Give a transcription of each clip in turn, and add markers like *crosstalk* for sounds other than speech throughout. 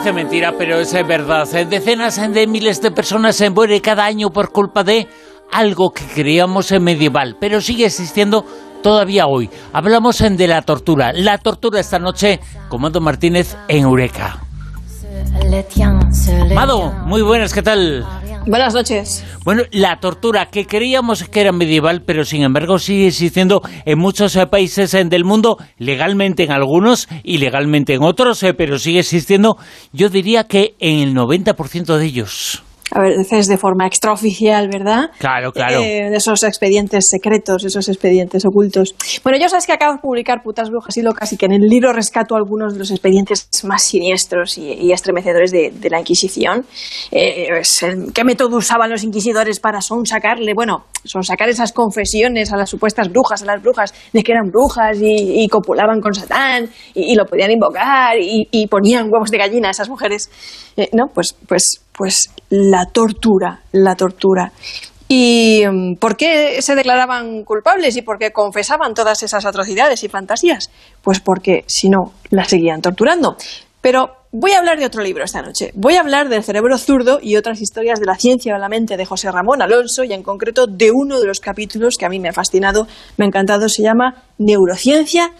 Parece mentira, pero es verdad. Decenas de miles de personas se mueren cada año por culpa de algo que creíamos medieval, pero sigue existiendo todavía hoy. Hablamos de la tortura. La tortura esta noche, Comando Martínez en Eureka. Mado, muy buenas, ¿qué tal? Buenas noches. Bueno, la tortura que creíamos que era medieval, pero sin embargo sigue existiendo en muchos eh, países eh, del mundo, legalmente en algunos y legalmente en otros, eh, pero sigue existiendo, yo diría que en el 90% de ellos a veces de forma extraoficial, ¿verdad? Claro, claro. Eh, de esos expedientes secretos, esos expedientes ocultos. Bueno, yo sabes que acabo de publicar Putas Brujas y Locas y que en el libro rescato algunos de los expedientes más siniestros y, estremecedores de, la Inquisición. Eh, ¿Qué método usaban los inquisidores para sonsacarle? Bueno, sonsacar esas confesiones a las supuestas brujas, a las brujas, de que eran brujas y, copulaban con Satán y, lo podían invocar y, ponían huevos de gallina a esas mujeres. Eh, no, pues, pues pues la tortura, la tortura. ¿Y mm, por qué se declaraban culpables y por qué confesaban todas esas atrocidades y fantasías? Pues porque si no, las seguían torturando. Pero voy a hablar de otro libro esta noche. Voy a hablar del cerebro zurdo y otras historias de la ciencia o la mente de José Ramón Alonso y en concreto de uno de los capítulos que a mí me ha fascinado, me ha encantado, se llama Neurociencia,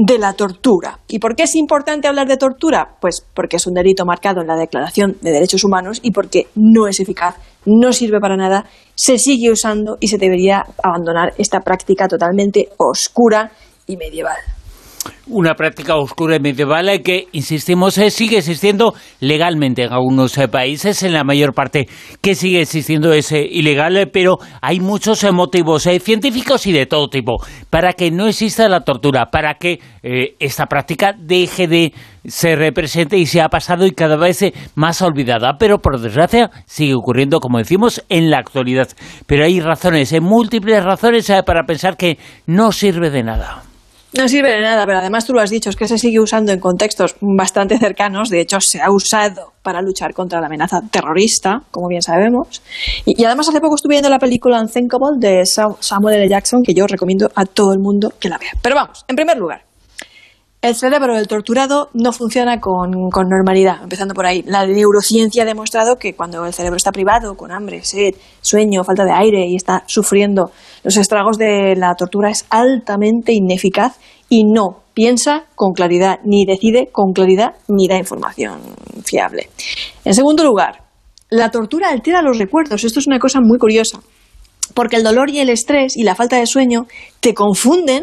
de la tortura. ¿Y por qué es importante hablar de tortura? Pues porque es un delito marcado en la Declaración de Derechos Humanos y porque no es eficaz, no sirve para nada, se sigue usando y se debería abandonar esta práctica totalmente oscura y medieval una práctica oscura y medieval que, insistimos, eh, sigue existiendo legalmente en algunos eh, países, en la mayor parte que sigue existiendo es eh, ilegal, pero hay muchos motivos científicos y de todo tipo para que no exista la tortura, para que esta práctica deje de ser presente y se ha pasado y cada vez más olvidada, pero por desgracia sigue ocurriendo, como decimos, en la actualidad. Pero hay razones, múltiples razones para pensar que no sirve de nada. No sirve de nada, pero además tú lo has dicho, es que se sigue usando en contextos bastante cercanos. De hecho, se ha usado para luchar contra la amenaza terrorista, como bien sabemos. Y, además, hace poco estuve viendo la película Unthinkable de Samuel L. Jackson, que yo recomiendo a todo el mundo que la vea. Pero vamos, en primer lugar, el cerebro del torturado no funciona con, normalidad, empezando por ahí. La neurociencia ha demostrado que cuando el cerebro está privado, con hambre, sed, sueño, falta de aire y está sufriendo los estragos de la tortura, es altamente ineficaz y no piensa con claridad, ni decide con claridad, ni da información fiable. En segundo lugar, la tortura altera los recuerdos. Esto es una cosa muy curiosa, porque el dolor y el estrés y la falta de sueño te confunden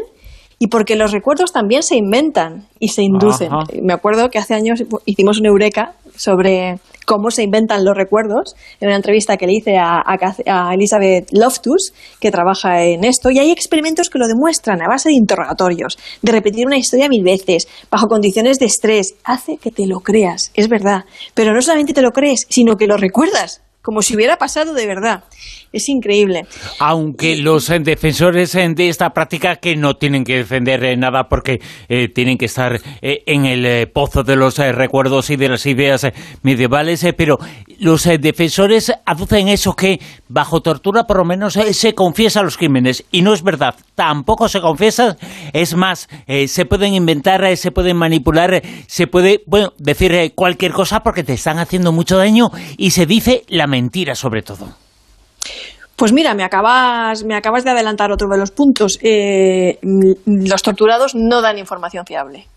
y porque los recuerdos también se inventan y se inducen. Me acuerdo que hace años hicimos una eureka sobre cómo se inventan los recuerdos en una entrevista que le hice a, a, Elizabeth Loftus, que trabaja en esto, y hay experimentos que lo demuestran a base de interrogatorios, de repetir una historia mil veces, bajo condiciones de estrés. Hace que te lo creas, es verdad. Pero no solamente te lo crees, sino que lo recuerdas como si hubiera pasado de verdad. Es increíble. Aunque los eh, defensores eh, de esta práctica que no tienen que defender eh, nada porque tienen que estar en el pozo de los recuerdos y de las ideas medievales, pero los defensores aducen eso que bajo tortura por lo menos se confiesa los crímenes y no es verdad. Tampoco se confiesa, es más, se pueden inventar, se pueden manipular, se puede, bueno, decir cualquier cosa porque te están haciendo mucho daño y se dice la mentira sobre todo. Pues mira, me acabas, me acabas de adelantar otro de los puntos. Eh, los torturados no dan información fiable.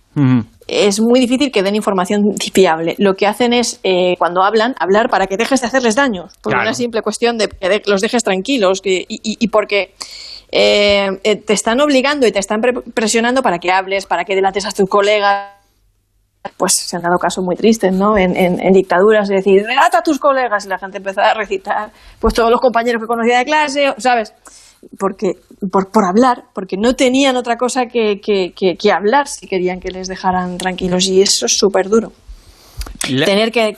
Es muy difícil que den información fiable. Lo que hacen es, eh, cuando hablan, hablar para que dejes de hacerles daño. Por una simple cuestión de que los dejes tranquilos y, porque eh, te están obligando y te están presionando para que hables, para que delates a tus colegas pues se han dado casos muy tristes, ¿no? En, en, dictaduras, es decir, relata a tus colegas y la gente empezaba a recitar, pues todos los compañeros que conocía de clase, ¿sabes? Porque, por, por hablar, porque no tenían otra cosa que, que, que hablar si querían que les dejaran tranquilos y eso es súper duro. Tener que,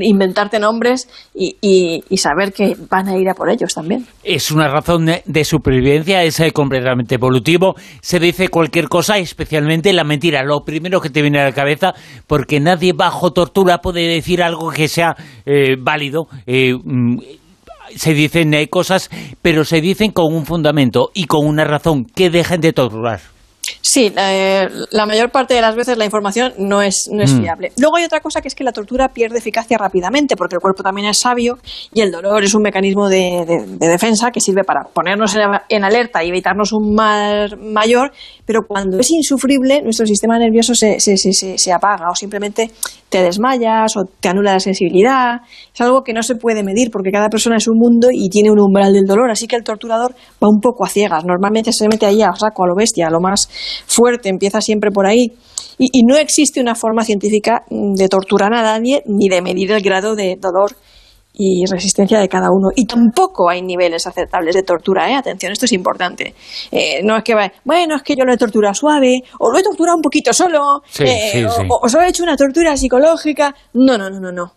inventarte nombres y, saber que van a ir a por ellos también. Es una razón de, supervivencia, es eh, completamente evolutivo. Se dice cualquier cosa, especialmente la mentira, lo primero que te viene a la cabeza, porque nadie bajo tortura puede decir algo que sea eh, válido. Eh, mm, se dicen cosas, pero se dicen con un fundamento y con una razón que dejen de torturar. Sí, eh, la mayor parte de las veces la información no es, no es mm. fiable. Luego hay otra cosa que es que la tortura pierde eficacia rápidamente porque el cuerpo también es sabio y el dolor es un mecanismo de, defensa que sirve para ponernos en, alerta y evitarnos un mal mayor, pero cuando es insufrible nuestro sistema nervioso se, se, se, se apaga o simplemente te desmayas o te anula la sensibilidad. Es algo que no se puede medir porque cada persona es un mundo y tiene un umbral del dolor, así que el torturador va un poco a ciegas. Normalmente se mete ahí a saco, a lo bestia, a lo más fuerte, empieza siempre por ahí. Y, no existe una forma científica de torturar a nadie ni de medir el grado de dolor y resistencia de cada uno. Y tampoco hay niveles aceptables de tortura, ¿eh? Atención, esto es importante. Eh, no es que, bueno, es que yo lo he torturado suave, o lo he torturado un poquito solo, eh, O, o, solo he hecho una tortura psicológica. No, no, no, no, no.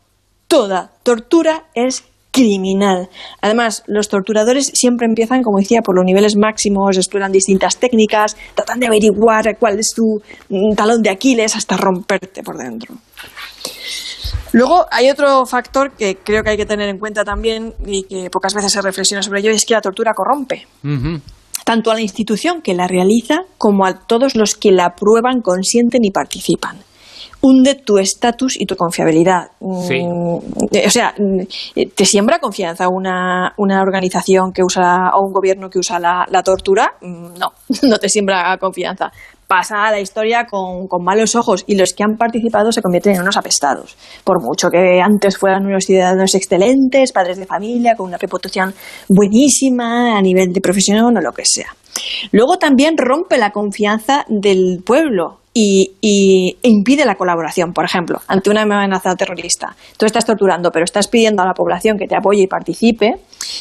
Toda tortura es criminal. Además, los torturadores siempre empiezan, como decía, por los niveles máximos, exploran distintas técnicas, tratan de averiguar cuál es tu mm, talón de Aquiles hasta romperte por dentro. Luego hay otro factor que creo que hay que tener en cuenta también y que pocas veces se reflexiona sobre ello, y es que la tortura corrompe. Tanto a la institución que la realiza como a todos los que la aprueban, consienten y participan hunde tu estatus y tu confiabilidad. Mm, o sea, mm, ¿te siembra confianza una, una, organización que usa o un gobierno que usa la, la tortura? Mm, no, *laughs* no te siembra confianza. Pasa a la historia con, con, malos ojos y los que han participado se convierten en unos apestados. Por mucho que antes fueran unos ciudadanos excelentes, padres de familia, con una reputación buenísima a nivel de profesión o lo que sea. Luego también rompe la confianza del pueblo y, e impide la colaboración, por ejemplo, ante una amenaza terrorista. Tú estás torturando, pero estás pidiendo a la población que te apoye y participe.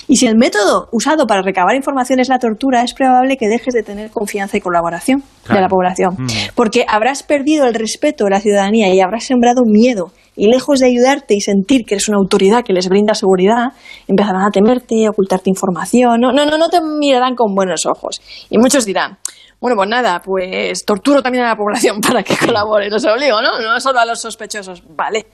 Y si el método usado para recabar información es la tortura, es probable que dejes de tener confianza y colaboración de la población. Mm. Porque habrás perdido el respeto de la ciudadanía y habrás sembrado miedo. Y lejos de ayudarte y sentir que eres una autoridad que les brinda seguridad, empezarán a temerte, a ocultarte información. No, no, no, no te mirarán con buenos ojos. Y muchos dirán, bueno, pues nada, pues torturo también a la población *laughs* para que colabore, los obligo, ¿no? No solo a los sospechosos, vale.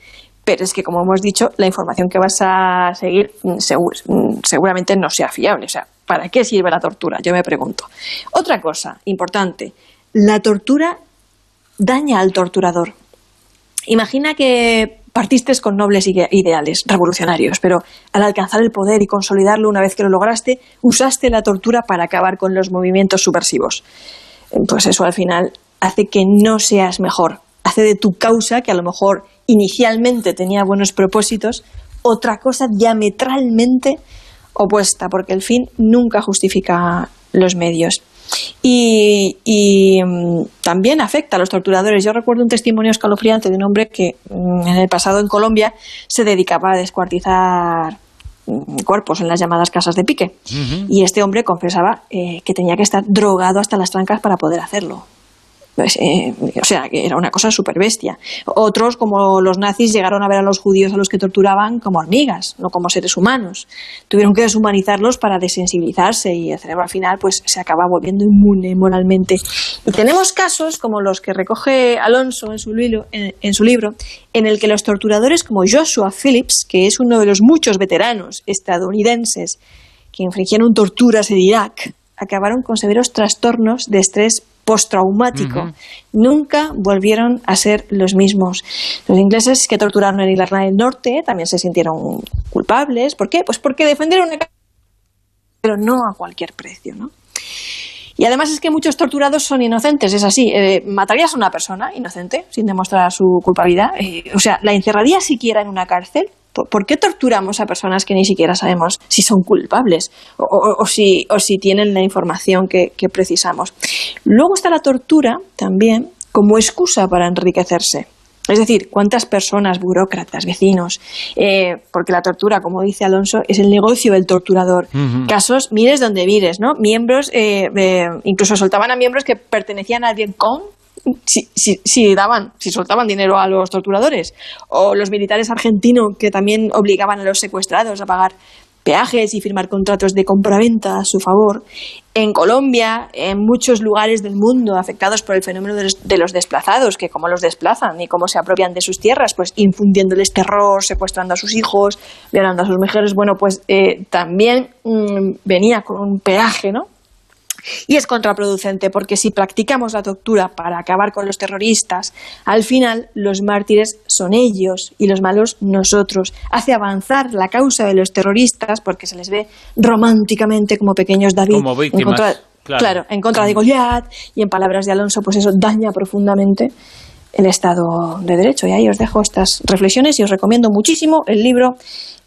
Pero es que, como hemos dicho, la información que vas a seguir mm, mm, seguramente no sea fiable. O sea, ¿para qué sirve la tortura? Yo me pregunto. Otra cosa importante, la tortura daña al torturador. Imagina que partiste con nobles ideales revolucionarios, pero al alcanzar el poder y consolidarlo una vez que lo lograste, usaste la tortura para acabar con los movimientos subversivos. Pues eso al final hace que no seas mejor, hace de tu causa, que a lo mejor inicialmente tenía buenos propósitos, otra cosa diametralmente opuesta, porque el fin nunca justifica los medios. Y, mm, también afecta a los torturadores. Yo recuerdo un testimonio escalofriante de un hombre que mm, en el pasado en Colombia se dedicaba a descuartizar mm, cuerpos en las llamadas casas de pique. Y este hombre confesaba eh, que tenía que estar drogado hasta las trancas para poder hacerlo. Pues, eh, o sea, que era una cosa súper bestia. Otros, como los nazis, llegaron a ver a los judíos a los que torturaban como hormigas, no como seres humanos. Tuvieron que deshumanizarlos para desensibilizarse y el cerebro al final pues, se acaba volviendo inmune moralmente. Y tenemos casos como los que recoge Alonso en su, libro, en su libro, en el que los torturadores como Joshua Phillips, que es uno de los muchos veteranos estadounidenses que infringieron torturas en Irak, acabaron con severos trastornos de estrés postraumático. Nunca volvieron a ser los mismos. Los ingleses que torturaron en Irlanda del Norte también se sintieron culpables. ¿Por qué? Pues porque defendieron una pero no a cualquier precio, ¿no? Y además es que muchos torturados son inocentes, es así. Eh, ¿Matarías a una persona inocente sin demostrar su culpabilidad? Eh, o sea, ¿la encerrarías siquiera en una cárcel? ¿Por qué torturamos a personas que ni siquiera sabemos si son culpables o, si, o si, tienen la información que, precisamos? Luego está la tortura también como excusa para enriquecerse. Es decir, cuántas personas, burócratas, vecinos, eh, porque la tortura, como dice Alonso, es el negocio del torturador. Casos, mires donde mires, ¿no? Miembros, eh, eh, incluso soltaban a miembros que pertenecían a alguien con si, si, daban, si soltaban dinero a los torturadores, o los militares argentinos que también obligaban a los secuestrados a pagar peajes y firmar contratos de compraventa a su favor. En Colombia, en muchos lugares del mundo afectados por el fenómeno de los desplazados, que cómo los desplazan y cómo se apropian de sus tierras, pues infundiéndoles terror, secuestrando a sus hijos, violando a sus mujeres, bueno, pues eh, también mm, venía con un peaje, ¿no? Y es contraproducente porque si practicamos la tortura para acabar con los terroristas, al final los mártires son ellos y los malos nosotros. Hace avanzar la causa de los terroristas porque se les ve románticamente como pequeños David en contra, claro. en contra de Goliat y en palabras de Alonso, pues eso daña profundamente el Estado de Derecho. Y ahí os dejo estas reflexiones y os recomiendo muchísimo el libro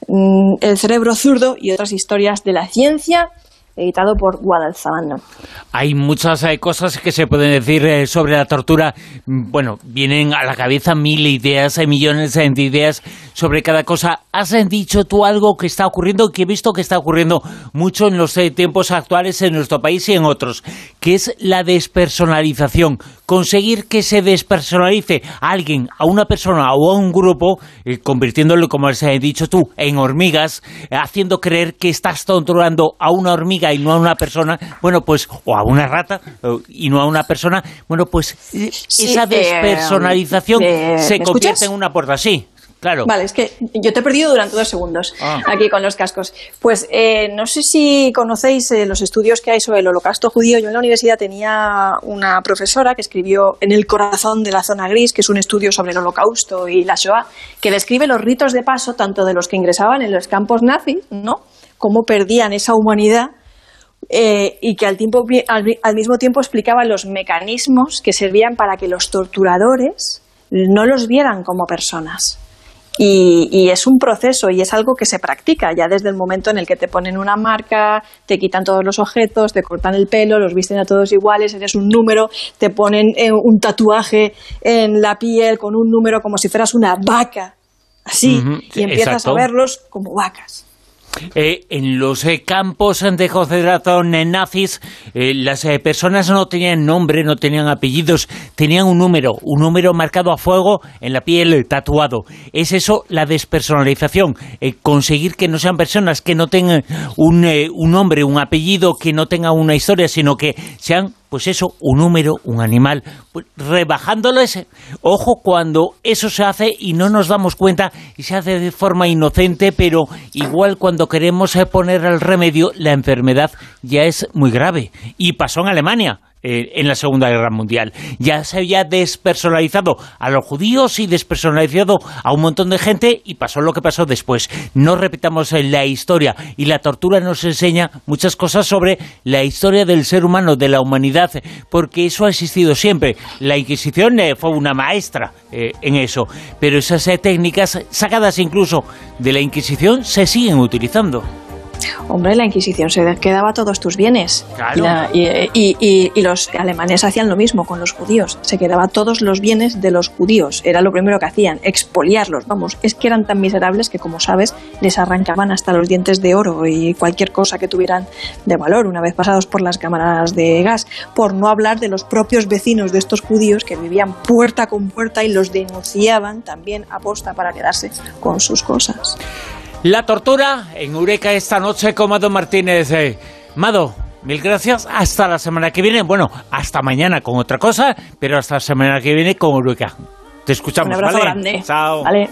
mm, El cerebro zurdo y otras historias de la ciencia editado por Guadalzabano. Hay muchas eh, cosas que se pueden decir eh, sobre la tortura. Bueno, vienen a la cabeza mil ideas, hay millones de ideas sobre cada cosa. ¿Has dicho tú algo que está ocurriendo, que he visto que está ocurriendo mucho en los tiempos actuales en nuestro país y en otros, que es la despersonalización? Conseguir que se despersonalice a alguien, a una persona o a un grupo, convirtiéndolo, como has dicho tú, en hormigas, haciendo creer que estás torturando a una hormiga y no a una persona, bueno, pues, o a una rata y no a una persona, bueno, pues esa eh, despersonalización se convierte en una puerta. Sí, Claro. Vale, es que yo te he perdido durante dos segundos ah. aquí con los cascos. Pues eh, no sé si conocéis eh, los estudios que hay sobre el holocausto judío. Yo en la universidad tenía una profesora que escribió En el corazón de la zona gris, que es un estudio sobre el holocausto y la Shoah, que describe los ritos de paso tanto de los que ingresaban en los campos nazis, ¿no? Cómo perdían esa humanidad eh, y que al, tiempo, al, mismo tiempo explicaba los mecanismos que servían para que los torturadores no los vieran como personas. Y, es un proceso y es algo que se practica ya desde el momento en el que te ponen una marca, te quitan todos los objetos, te cortan el pelo, los visten a todos iguales, eres un número, te ponen eh, un tatuaje en la piel con un número como si fueras una vaca, así, y empiezas a verlos como vacas. Eh, en los eh, campos de concentración nazis, eh, las personas no tenían nombre, no tenían apellidos, tenían un número, un número marcado a fuego en la piel, tatuado. Es eso la despersonalización, conseguir que no sean personas que no tengan un, un nombre, un apellido, que no tengan una historia, sino que sean pues eso, un número, un animal, pues rebajándolo ese. Ojo cuando eso se hace y no nos damos cuenta y se hace de forma inocente, pero igual cuando queremos poner el remedio, la enfermedad ya es muy grave. Y pasó en Alemania. Eh, en la Segunda Guerra Mundial. Ya se había despersonalizado a los judíos y despersonalizado a un montón de gente y pasó lo que pasó después. No repitamos la historia y la tortura nos enseña muchas cosas sobre la historia del ser humano, de la humanidad, porque eso ha existido siempre. La Inquisición eh, fue una maestra eh, en eso, pero esas técnicas sacadas incluso de la Inquisición se siguen utilizando. Hombre, la Inquisición se quedaba todos tus bienes. Y, los alemanes hacían lo mismo con los judíos. Se quedaba todos los bienes de los judíos. Era lo primero que hacían, expoliarlos. Vamos, es que eran tan miserables que, como sabes, les arrancaban hasta los dientes de oro y cualquier cosa que tuvieran de valor una vez pasados por las cámaras de gas. Por no hablar de los propios vecinos de estos judíos que vivían puerta con puerta y los denunciaban también a posta para quedarse con sus cosas. La tortura en Eureka esta noche con Mado Martínez. Eh, Mado, mil gracias. Hasta la semana que viene. Bueno, hasta mañana con otra cosa, pero hasta la semana que viene con Eureka. Te escuchamos, Un abrazo grande. Chao. Vale.